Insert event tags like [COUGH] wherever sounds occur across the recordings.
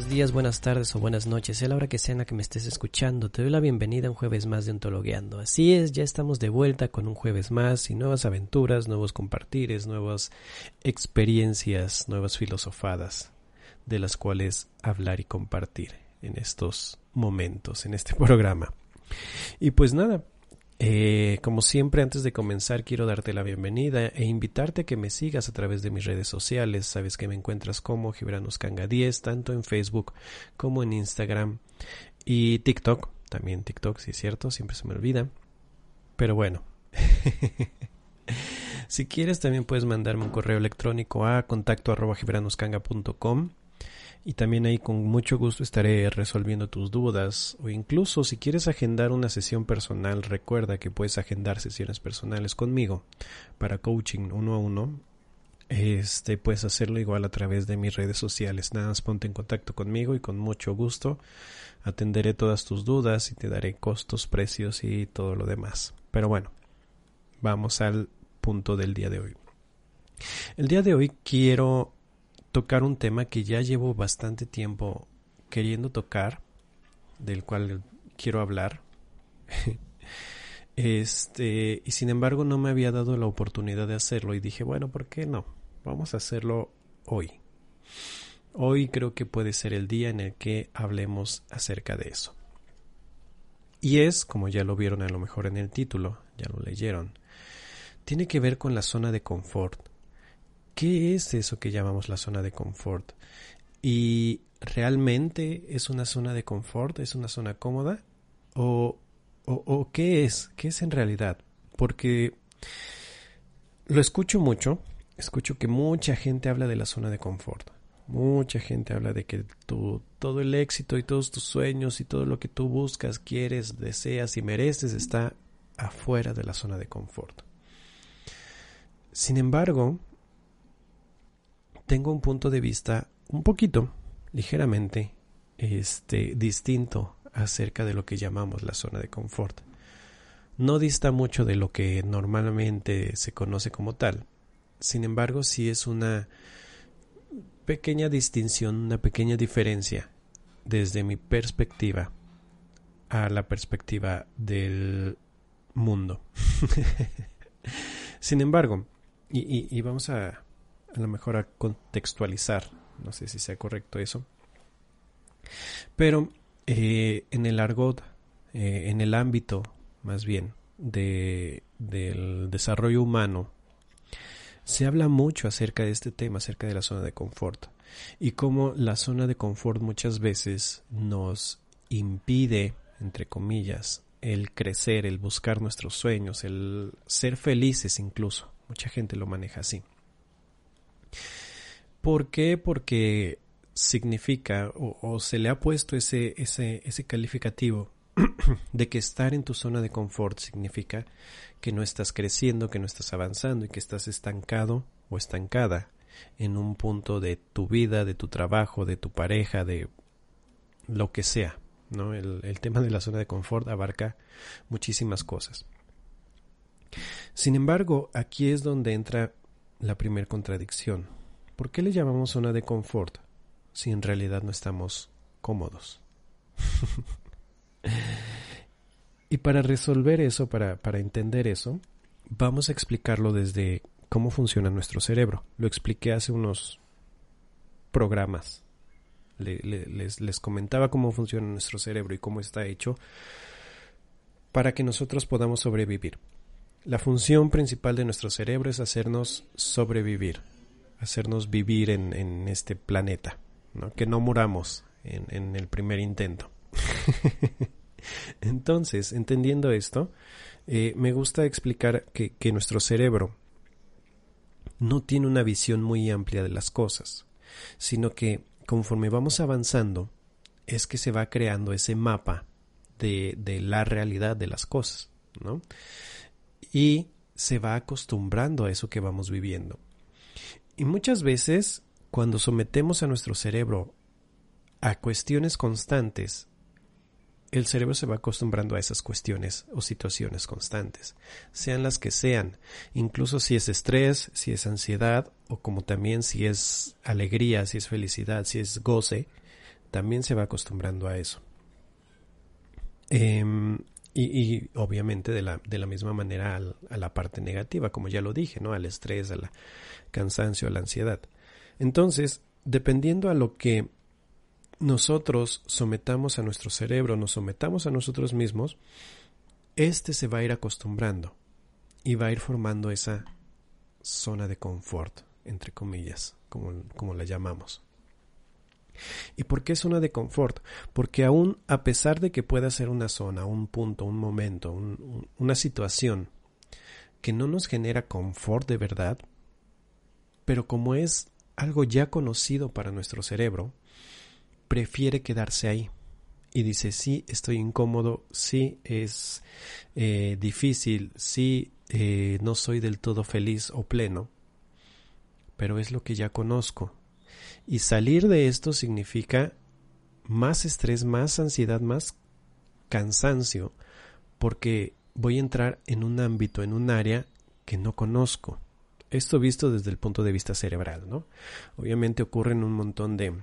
Buenos días, buenas tardes o buenas noches, sea la hora que sea en la que me estés escuchando. Te doy la bienvenida a un jueves más de Ontologueando. Así es, ya estamos de vuelta con un jueves más y nuevas aventuras, nuevos compartires, nuevas experiencias, nuevas filosofadas de las cuales hablar y compartir en estos momentos, en este [LAUGHS] programa. Y pues nada, eh, como siempre, antes de comenzar, quiero darte la bienvenida e invitarte a que me sigas a través de mis redes sociales. Sabes que me encuentras como Gibranoscanga 10, tanto en Facebook como en Instagram y TikTok. También TikTok, sí es cierto, siempre se me olvida. Pero bueno. [LAUGHS] si quieres, también puedes mandarme un correo electrónico a contacto arroba y también ahí con mucho gusto estaré resolviendo tus dudas o incluso si quieres agendar una sesión personal, recuerda que puedes agendar sesiones personales conmigo para coaching uno a uno. Este puedes hacerlo igual a través de mis redes sociales. Nada más ponte en contacto conmigo y con mucho gusto atenderé todas tus dudas y te daré costos, precios y todo lo demás. Pero bueno, vamos al punto del día de hoy. El día de hoy quiero tocar un tema que ya llevo bastante tiempo queriendo tocar, del cual quiero hablar. [LAUGHS] este, y sin embargo no me había dado la oportunidad de hacerlo y dije, bueno, ¿por qué no? Vamos a hacerlo hoy. Hoy creo que puede ser el día en el que hablemos acerca de eso. Y es, como ya lo vieron a lo mejor en el título, ya lo leyeron, tiene que ver con la zona de confort ¿Qué es eso que llamamos la zona de confort? ¿Y realmente es una zona de confort? ¿Es una zona cómoda? ¿O, o, qué es? ¿Qué es en realidad? Porque lo escucho mucho, escucho que mucha gente habla de la zona de confort. Mucha gente habla de que tu, todo el éxito y todos tus sueños y todo lo que tú buscas, quieres, deseas y mereces está afuera de la zona de confort. Sin embargo, tengo un punto de vista un poquito, ligeramente, este, distinto acerca de lo que llamamos la zona de confort. No dista mucho de lo que normalmente se conoce como tal. Sin embargo, sí es una pequeña distinción, una pequeña diferencia desde mi perspectiva a la perspectiva del mundo. [LAUGHS] Sin embargo, y, vamos a, a lo mejor a contextualizar, no sé si sea correcto eso, pero eh, en el argot, eh, en el ámbito más bien de, del desarrollo humano, se habla mucho acerca de este tema, acerca de la zona de confort y cómo la zona de confort muchas veces nos impide, entre comillas, el crecer, el buscar nuestros sueños, el ser felices incluso. Mucha gente lo maneja así. ¿Por qué? Porque significa o, se le ha puesto ese, ese, ese calificativo [CLEARS THROAT] de que estar en tu zona de confort significa que no estás creciendo, que no estás avanzando y que estás estancado o estancada en un punto de tu vida, de tu trabajo, de tu pareja, de lo que sea. ¿no? El, el tema de la zona de confort abarca muchísimas cosas. Sin embargo, aquí es donde entra la primera contradicción. ¿Por qué le llamamos zona de confort si en realidad no estamos cómodos? [LAUGHS] y para resolver eso, para, para entender eso, vamos a explicarlo desde cómo funciona nuestro cerebro. Lo expliqué hace unos programas. les, les comentaba cómo funciona nuestro cerebro y cómo está hecho para que nosotros podamos sobrevivir. La función principal de nuestro cerebro es hacernos sobrevivir, hacernos vivir en, este planeta, que no muramos en, el primer intento. [LAUGHS] Entonces, entendiendo esto, eh, me gusta explicar que, que nuestro cerebro no tiene una visión muy amplia de las cosas, sino que conforme vamos avanzando, es que se va creando ese mapa de, de la realidad de las cosas, ¿no? Y se va acostumbrando a eso que vamos viviendo. Y muchas veces, cuando sometemos a nuestro cerebro a cuestiones constantes, el cerebro se va acostumbrando a esas cuestiones o situaciones constantes, sean las que sean, incluso si es estrés, si es ansiedad, o como también si es alegría, si es felicidad, si es goce, también se va acostumbrando a eso. Em, y, obviamente de la, de la misma manera a la parte negativa, como ya lo dije, ¿no? Al estrés, al cansancio, a la ansiedad. Entonces, dependiendo a lo que nosotros sometamos a nuestro cerebro, nos sometamos a nosotros mismos, este se va a ir acostumbrando y va a ir formando esa zona de confort, entre comillas, como, como la llamamos. ¿Y por qué zona de confort? Porque aún a pesar de que pueda ser una zona, un punto, un momento, una situación que no nos genera confort de verdad, pero como es algo ya conocido para nuestro cerebro, prefiere quedarse ahí. Y dice, sí, estoy incómodo, sí, es eh, difícil, sí, eh, no soy del todo feliz o pleno, pero es lo que ya conozco, y salir de esto significa más estrés, más ansiedad, más cansancio, porque voy a entrar en un ámbito, en un área que no conozco. Esto visto desde el punto de vista cerebral, ¿no? Obviamente ocurren un montón de,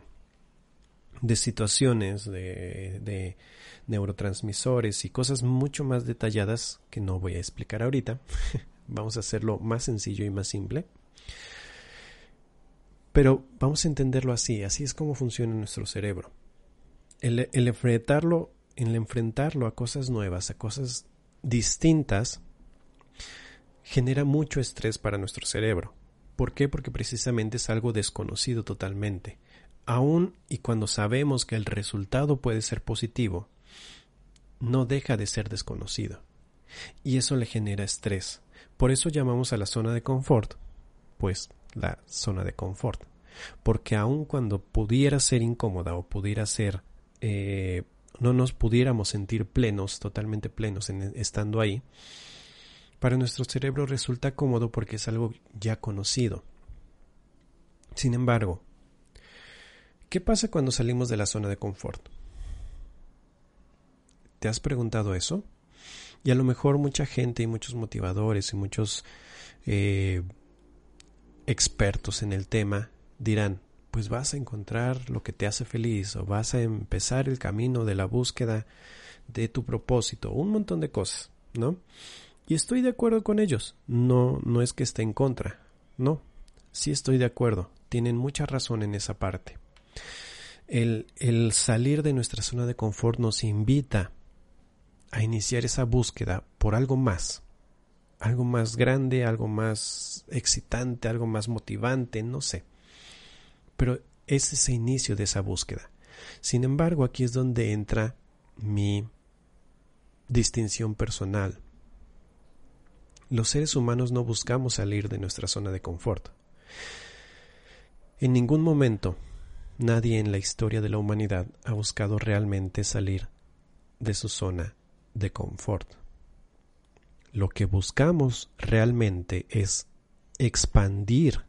de situaciones, de, de neurotransmisores y cosas mucho más detalladas que no voy a explicar ahorita. [LAUGHS] Vamos a hacerlo más sencillo y más simple. Pero vamos a entenderlo así, así es como funciona nuestro cerebro. El, enfrentarlo, el enfrentarlo a cosas nuevas, a cosas distintas, genera mucho estrés para nuestro cerebro. ¿Por qué? Porque precisamente es algo desconocido totalmente. Aún y cuando sabemos que el resultado puede ser positivo, no deja de ser desconocido. Y eso le genera estrés. Por eso llamamos a la zona de confort, pues la zona de confort. Porque aun cuando pudiera ser incómoda o pudiera ser, eh, no nos pudiéramos sentir plenos, totalmente plenos en, estando ahí, para nuestro cerebro resulta cómodo porque es algo ya conocido. Sin embargo, ¿qué pasa cuando salimos de la zona de confort? ¿Te has preguntado eso? Y a lo mejor mucha gente y muchos motivadores y muchos eh, expertos en el tema dirán, pues vas a encontrar lo que te hace feliz o vas a empezar el camino de la búsqueda de tu propósito, un montón de cosas, ¿no? Y estoy de acuerdo con ellos, no, no es que esté en contra, no, sí estoy de acuerdo, tienen mucha razón en esa parte. El, el salir de nuestra zona de confort nos invita a iniciar esa búsqueda por algo más, algo más grande, algo más excitante, algo más motivante, no sé. Pero es ese inicio de esa búsqueda. Sin embargo, aquí es donde entra mi distinción personal. Los seres humanos no buscamos salir de nuestra zona de confort. En ningún momento nadie en la historia de la humanidad ha buscado realmente salir de su zona de confort. Lo que buscamos realmente es expandir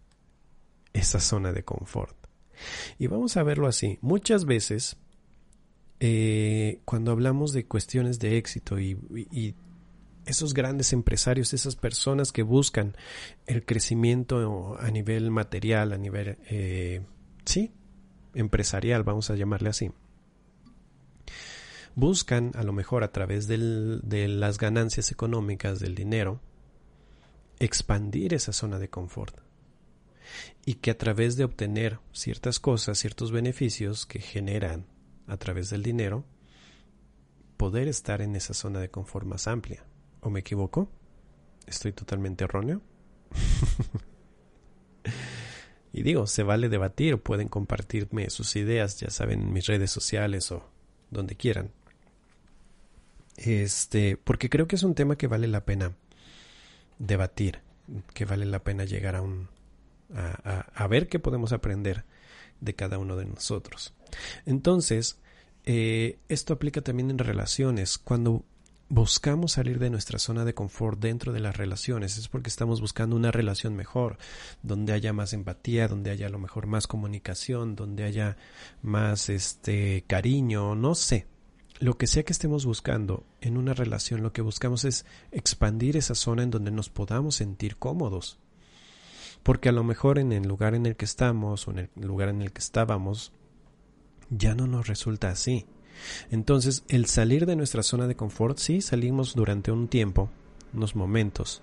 esa zona de confort. Y vamos a verlo así. Muchas veces, eh, cuando hablamos de cuestiones de éxito y, esos grandes empresarios, esas personas que buscan el crecimiento a nivel material, a nivel, eh, sí, empresarial, vamos a llamarle así. Buscan, a lo mejor a través de las ganancias económicas del dinero, expandir esa zona de confort. Y que a través de obtener ciertas cosas, ciertos beneficios que generan a través del dinero, poder estar en esa zona de confort más amplia. ¿O me equivoco? ¿Estoy totalmente erróneo? [LAUGHS] y digo, se vale debatir, pueden compartirme sus ideas, ya saben, en mis redes sociales o donde quieran. Este, porque creo que es un tema que vale la pena debatir, que vale la pena llegar a un a, ver qué podemos aprender de cada uno de nosotros. Entonces, eh, esto aplica también en relaciones. Cuando buscamos salir de nuestra zona de confort dentro de las relaciones es porque estamos buscando una relación mejor, donde haya más empatía, donde haya a lo mejor más comunicación, donde haya más este cariño, no sé. Lo que sea que estemos buscando en una relación, lo que buscamos es expandir esa zona en donde nos podamos sentir cómodos. Porque a lo mejor en el lugar en el que estamos o en el lugar en el que estábamos ya no nos resulta así. Entonces, el salir de nuestra zona de confort, sí, salimos durante un tiempo, unos momentos.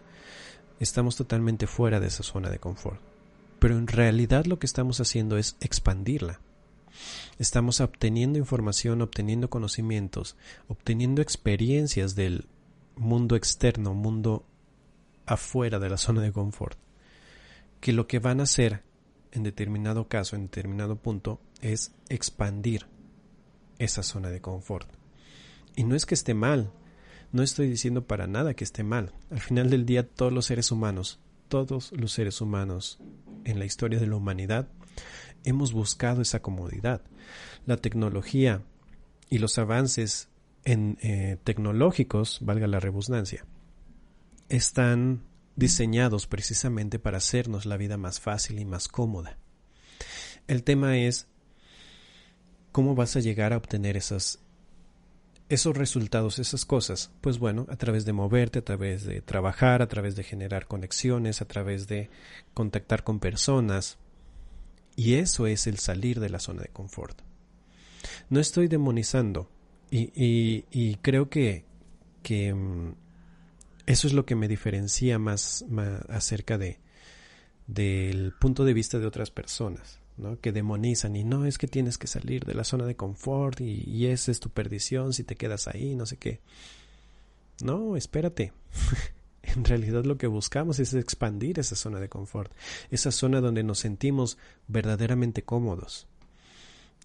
Estamos totalmente fuera de esa zona de confort. Pero en realidad lo que estamos haciendo es expandirla. Estamos obteniendo información, obteniendo conocimientos, obteniendo experiencias del mundo externo, mundo afuera de la zona de confort, que lo que van a hacer en determinado caso, en determinado punto, es expandir esa zona de confort. Y no es que esté mal, no estoy diciendo para nada que esté mal. Al final del día todos los seres humanos, todos los seres humanos en la historia de la humanidad, hemos buscado esa comodidad. La tecnología y los avances eh, tecnológicos, valga la redundancia, están diseñados precisamente para hacernos la vida más fácil y más cómoda. El tema es ¿Cómo vas a llegar a obtener esas, esos resultados, esas cosas? Pues bueno, a través de moverte, a través de trabajar, a través de generar conexiones, a través de contactar con personas. Y eso es el salir de la zona de confort. No estoy demonizando y, y, creo que, que mm, eso es lo que me diferencia más, más acerca de del punto de vista de otras personas que demonizan y no es que tienes que salir de la zona de confort y, y esa es tu perdición si te quedas ahí, no sé qué. No, espérate. [LAUGHS] en realidad lo que buscamos es expandir esa zona de confort, esa zona donde nos sentimos verdaderamente cómodos.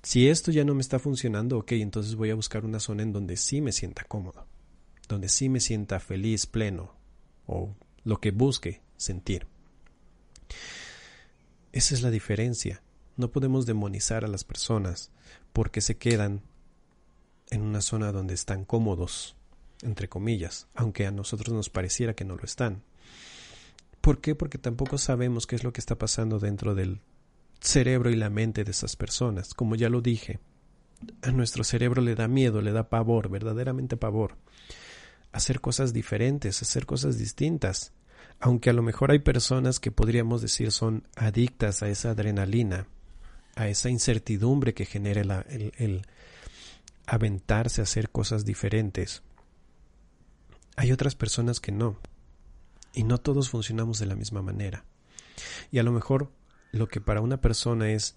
Si esto ya no me está funcionando, ok, entonces voy a buscar una zona en donde sí me sienta cómodo, donde sí me sienta feliz, pleno, o lo que busque sentir. Esa es la diferencia. No podemos demonizar a las personas porque se quedan en una zona donde están cómodos, entre comillas, aunque a nosotros nos pareciera que no lo están. ¿Por qué? Porque tampoco sabemos qué es lo que está pasando dentro del cerebro y la mente de esas personas. Como ya lo dije, a nuestro cerebro le da miedo, le da pavor, verdaderamente pavor. Hacer cosas diferentes, hacer cosas distintas. Aunque a lo mejor hay personas que podríamos decir son adictas a esa adrenalina, a esa incertidumbre que genera el, el aventarse a hacer cosas diferentes. Hay otras personas que no. Y no todos funcionamos de la misma manera. Y a lo mejor lo que para una persona es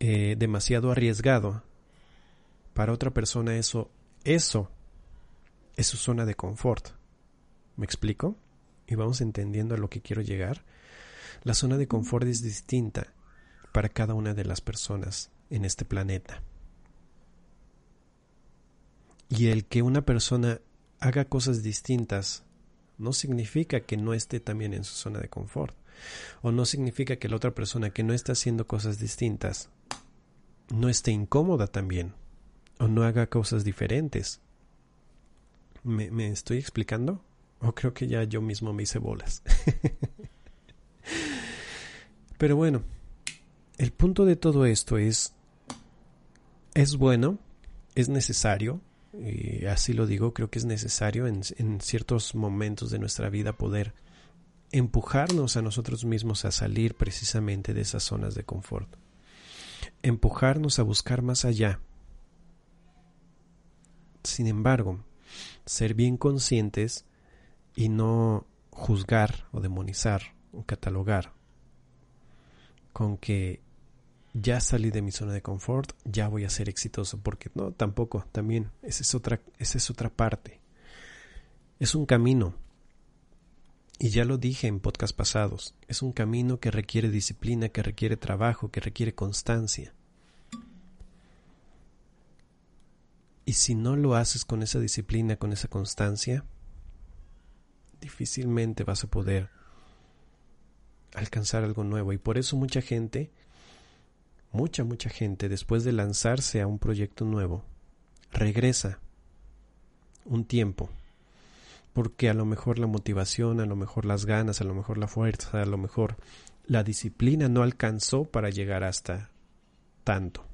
eh, demasiado arriesgado, para otra persona eso, eso es su zona de confort. ¿Me explico? Y vamos entendiendo a lo que quiero llegar. La zona de confort es distinta para cada una de las personas en este planeta. Y el que una persona haga cosas distintas no significa que no esté también en su zona de confort. O no significa que la otra persona que no está haciendo cosas distintas no esté incómoda también. O no haga cosas diferentes. ¿Me, me estoy explicando? O creo que ya yo mismo me hice bolas. [LAUGHS] Pero bueno, el punto de todo esto es, es bueno, es necesario, y así lo digo, creo que es necesario en, en ciertos momentos de nuestra vida poder empujarnos a nosotros mismos a salir precisamente de esas zonas de confort, empujarnos a buscar más allá. Sin embargo, ser bien conscientes y no juzgar o demonizar o catalogar con que ya salí de mi zona de confort, ya voy a ser exitoso, porque no, tampoco, también, esa es otra, esa es otra parte. Es un camino, y ya lo dije en podcast pasados, es un camino que requiere disciplina, que requiere trabajo, que requiere constancia. Y si no lo haces con esa disciplina, con esa constancia, difícilmente vas a poder alcanzar algo nuevo. Y por eso mucha gente mucha, mucha gente, después de lanzarse a un proyecto nuevo, regresa un tiempo, porque a lo mejor la motivación, a lo mejor las ganas, a lo mejor la fuerza, a lo mejor la disciplina no alcanzó para llegar hasta tanto.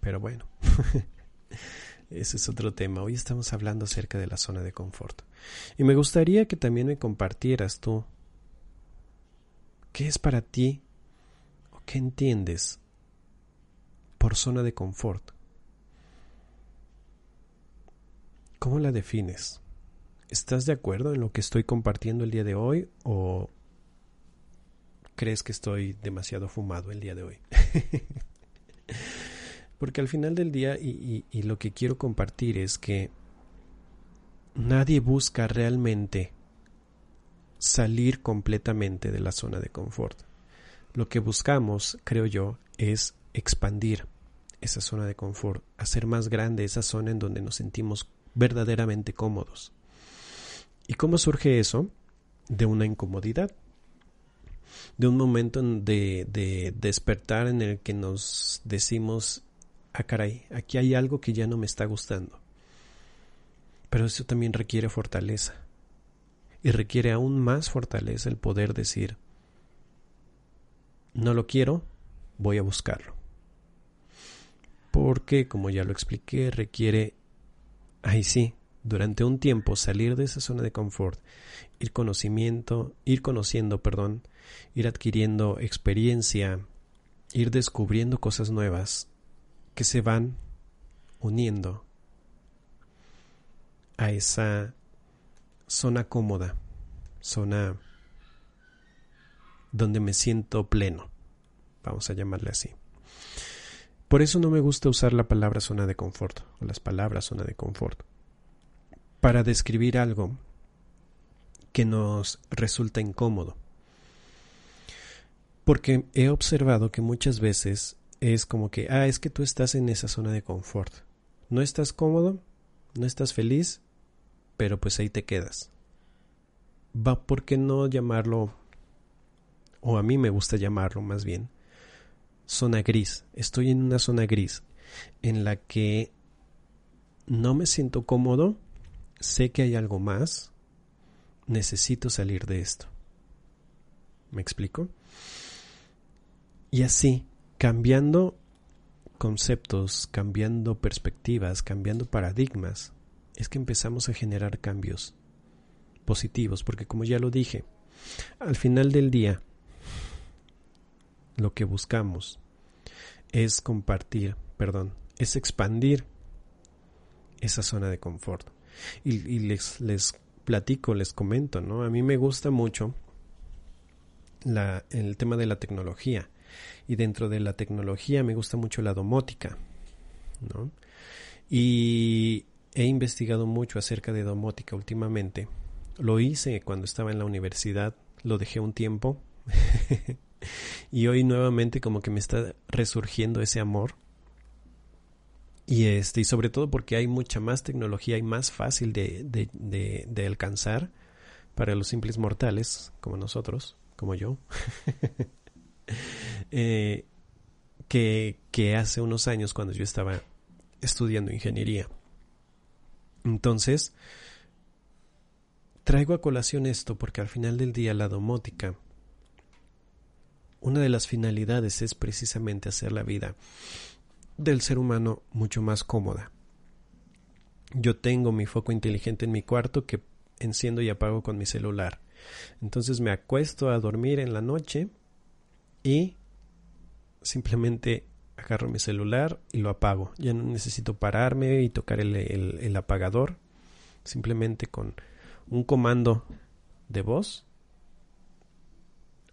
Pero bueno, [LAUGHS] ese es otro tema. Hoy estamos hablando acerca de la zona de confort. Y me gustaría que también me compartieras tú qué es para ti ¿Qué entiendes por zona de confort? ¿Cómo la defines? ¿Estás de acuerdo en lo que estoy compartiendo el día de hoy o crees que estoy demasiado fumado el día de hoy? [LAUGHS] Porque al final del día, y, y, lo que quiero compartir es que nadie busca realmente salir completamente de la zona de confort. Lo que buscamos, creo yo, es expandir esa zona de confort, hacer más grande esa zona en donde nos sentimos verdaderamente cómodos. ¿Y cómo surge eso? De una incomodidad, de un momento de, de despertar en el que nos decimos, ah caray, aquí hay algo que ya no me está gustando. Pero eso también requiere fortaleza. Y requiere aún más fortaleza el poder decir, no lo quiero, voy a buscarlo. Porque, como ya lo expliqué, requiere, ahí sí, durante un tiempo salir de esa zona de confort, ir conocimiento, ir conociendo, perdón, ir adquiriendo experiencia, ir descubriendo cosas nuevas que se van uniendo a esa zona cómoda, zona donde me siento pleno, vamos a llamarle así. Por eso no me gusta usar la palabra zona de confort o las palabras zona de confort para describir algo que nos resulta incómodo. Porque he observado que muchas veces es como que, ah, es que tú estás en esa zona de confort. No estás cómodo, no estás feliz, pero pues ahí te quedas. Va, ¿por qué no llamarlo o a mí me gusta llamarlo más bien, zona gris. Estoy en una zona gris en la que no me siento cómodo, sé que hay algo más, necesito salir de esto. ¿Me explico? Y así, cambiando conceptos, cambiando perspectivas, cambiando paradigmas, es que empezamos a generar cambios positivos, porque como ya lo dije, al final del día, lo que buscamos es compartir, perdón, es expandir esa zona de confort. Y, les, les platico, les comento, ¿no? A mí me gusta mucho la, el tema de la tecnología. Y dentro de la tecnología me gusta mucho la domótica, ¿no? Y he investigado mucho acerca de domótica últimamente. Lo hice cuando estaba en la universidad, lo dejé un tiempo [LAUGHS] y hoy nuevamente como que me está resurgiendo ese amor. Y este, y sobre todo porque hay mucha más tecnología y más fácil de, de, de, alcanzar para los simples mortales, como nosotros, como yo, [LAUGHS] eh, que, que hace unos años cuando yo estaba estudiando ingeniería. Entonces, traigo a colación esto porque al final del día la domótica una de las finalidades es precisamente hacer la vida del ser humano mucho más cómoda. Yo tengo mi foco inteligente en mi cuarto que enciendo y apago con mi celular. Entonces me acuesto a dormir en la noche y simplemente agarro mi celular y lo apago. Ya no necesito pararme y tocar el, el, apagador. Simplemente con un comando de voz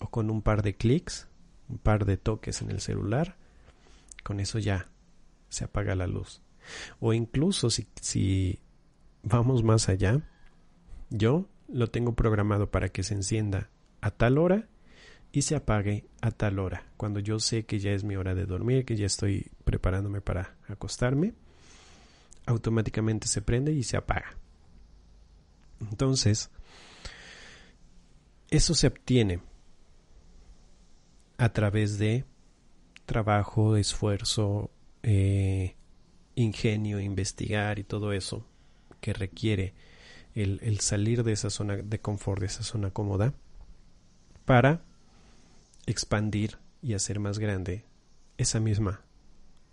o con un par de clics, un par de toques en el celular, con eso ya se apaga la luz. O incluso si, si vamos más allá, yo lo tengo programado para que se encienda a tal hora y se apague a tal hora. Cuando yo sé que ya es mi hora de dormir, que ya estoy preparándome para acostarme, automáticamente se prende y se apaga. Entonces, eso se obtiene a través de trabajo, esfuerzo, eh, ingenio, investigar y todo eso que requiere el, el salir de esa zona de confort, de esa zona cómoda, para expandir y hacer más grande esa misma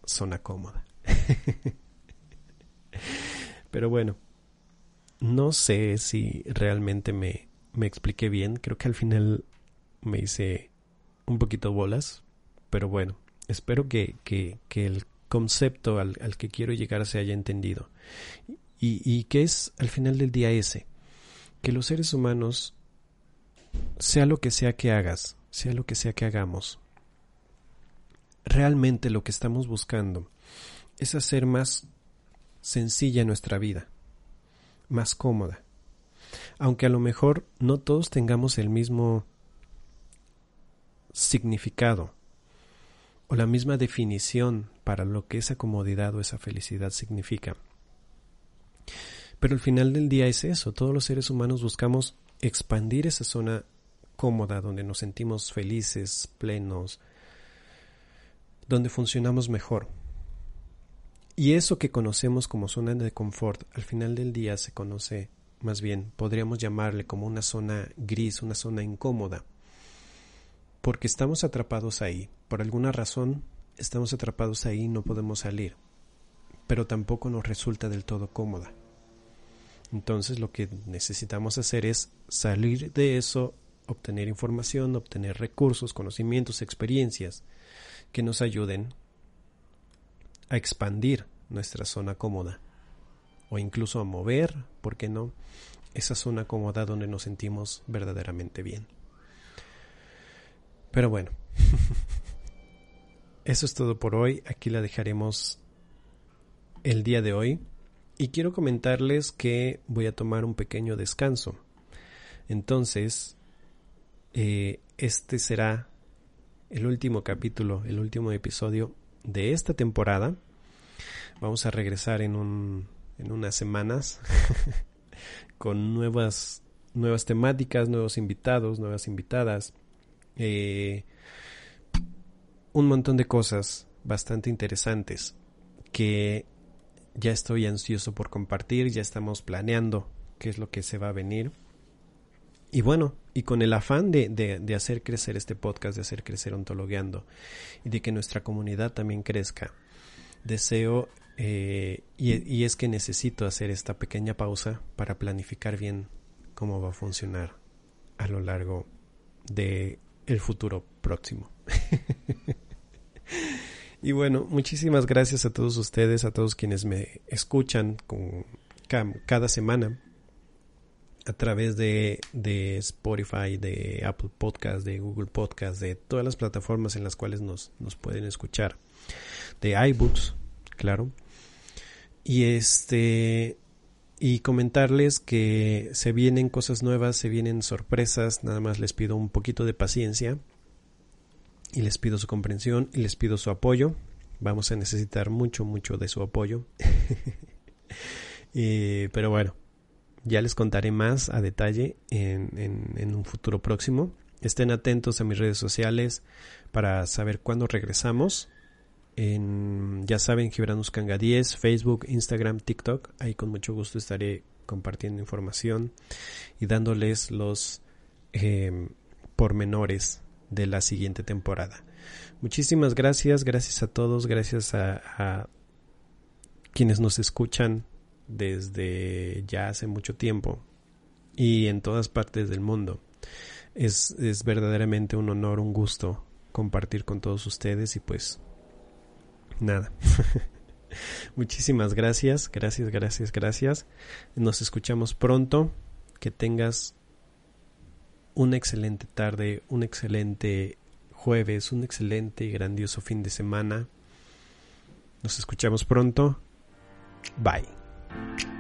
zona cómoda. [LAUGHS] Pero bueno, no sé si realmente me, me expliqué bien. Creo que al final me hice un poquito bolas. Pero bueno, espero que, que, que el concepto al, al, que quiero llegar se haya entendido. Y, y que es al final del día ese, que los seres humanos, sea lo que sea que hagas, sea lo que sea que hagamos, realmente lo que estamos buscando es hacer más sencilla nuestra vida, más cómoda. Aunque a lo mejor no todos tengamos el mismo significado o la misma definición para lo que esa comodidad o esa felicidad significa. Pero al final del día es eso, todos los seres humanos buscamos expandir esa zona cómoda donde nos sentimos felices, plenos, donde funcionamos mejor. Y eso que conocemos como zona de confort, al final del día se conoce, más bien, podríamos llamarle como una zona gris, una zona incómoda, porque estamos atrapados ahí. Por alguna razón, estamos atrapados ahí y no podemos salir, pero tampoco nos resulta del todo cómoda. Entonces lo que necesitamos hacer es salir de eso, obtener información, obtener recursos, conocimientos, experiencias que nos ayuden a expandir nuestra zona cómoda o incluso a mover, ¿por qué no?, esa zona cómoda donde nos sentimos verdaderamente bien. Pero bueno, [LAUGHS] eso es todo por hoy. Aquí la dejaremos el día de hoy. Y quiero comentarles que voy a tomar un pequeño descanso. Entonces, eh, este será el último capítulo, el último episodio de esta temporada. Vamos a regresar en, un, en unas semanas [LAUGHS] con nuevas, nuevas temáticas, nuevos invitados, nuevas invitadas. Eh, un montón de cosas bastante interesantes que ya estoy ansioso por compartir, ya estamos planeando qué es lo que se va a venir. Y bueno, y con el afán de, de, hacer crecer este podcast, de hacer crecer Ontologueando y de que nuestra comunidad también crezca, deseo eh, y, y, es que necesito hacer esta pequeña pausa para planificar bien cómo va a funcionar a lo largo de el futuro próximo. [LAUGHS] y bueno, muchísimas gracias a todos ustedes, a todos quienes me escuchan con cada semana a través de, de, Spotify, de Apple Podcast, de Google Podcast, de todas las plataformas en las cuales nos, nos pueden escuchar, de iBooks, claro. Y este y comentarles que se vienen cosas nuevas, se vienen sorpresas, nada más les pido un poquito de paciencia y les pido su comprensión y les pido su apoyo. Vamos a necesitar mucho, mucho de su apoyo. [LAUGHS] pero bueno, ya les contaré más a detalle en, en, un futuro próximo. Estén atentos a mis redes sociales para saber cuándo regresamos. En, ya saben, Gibranus Kanga 10, Facebook, Instagram, TikTok. Ahí con mucho gusto estaré compartiendo información y dándoles los eh, pormenores de la siguiente temporada. Muchísimas gracias, gracias a todos, gracias a, a quienes nos escuchan desde ya hace mucho tiempo y en todas partes del mundo. Es, es verdaderamente un honor, un gusto compartir con todos ustedes y pues nada. [LAUGHS] Muchísimas gracias, gracias, gracias, gracias. Nos escuchamos pronto. que tengas una excelente tarde, un excelente jueves, un excelente y grandioso fin de semana. Nos escuchamos pronto. Bye.